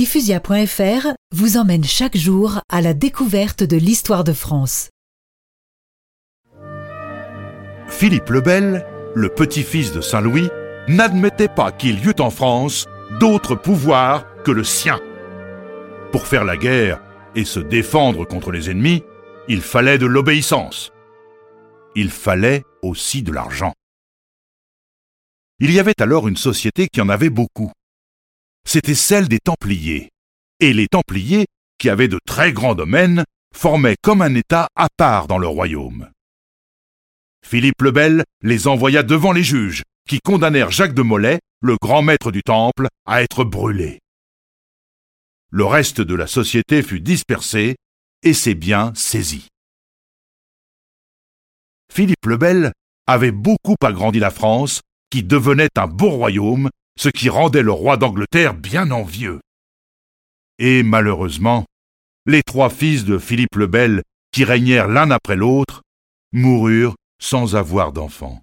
Diffusia.fr vous emmène chaque jour à la découverte de l'histoire de France. Philippe le Bel, le petit-fils de Saint-Louis, n'admettait pas qu'il y eût en France d'autre pouvoir que le sien. Pour faire la guerre et se défendre contre les ennemis, il fallait de l'obéissance. Il fallait aussi de l'argent. Il y avait alors une société qui en avait beaucoup c'était celle des Templiers. Et les Templiers, qui avaient de très grands domaines, formaient comme un État à part dans le royaume. Philippe le Bel les envoya devant les juges, qui condamnèrent Jacques de Molay, le grand maître du Temple, à être brûlé. Le reste de la société fut dispersé et ses biens saisis. Philippe le Bel avait beaucoup agrandi la France, qui devenait un beau royaume ce qui rendait le roi d'Angleterre bien envieux. Et malheureusement, les trois fils de Philippe le Bel, qui régnèrent l'un après l'autre, moururent sans avoir d'enfants.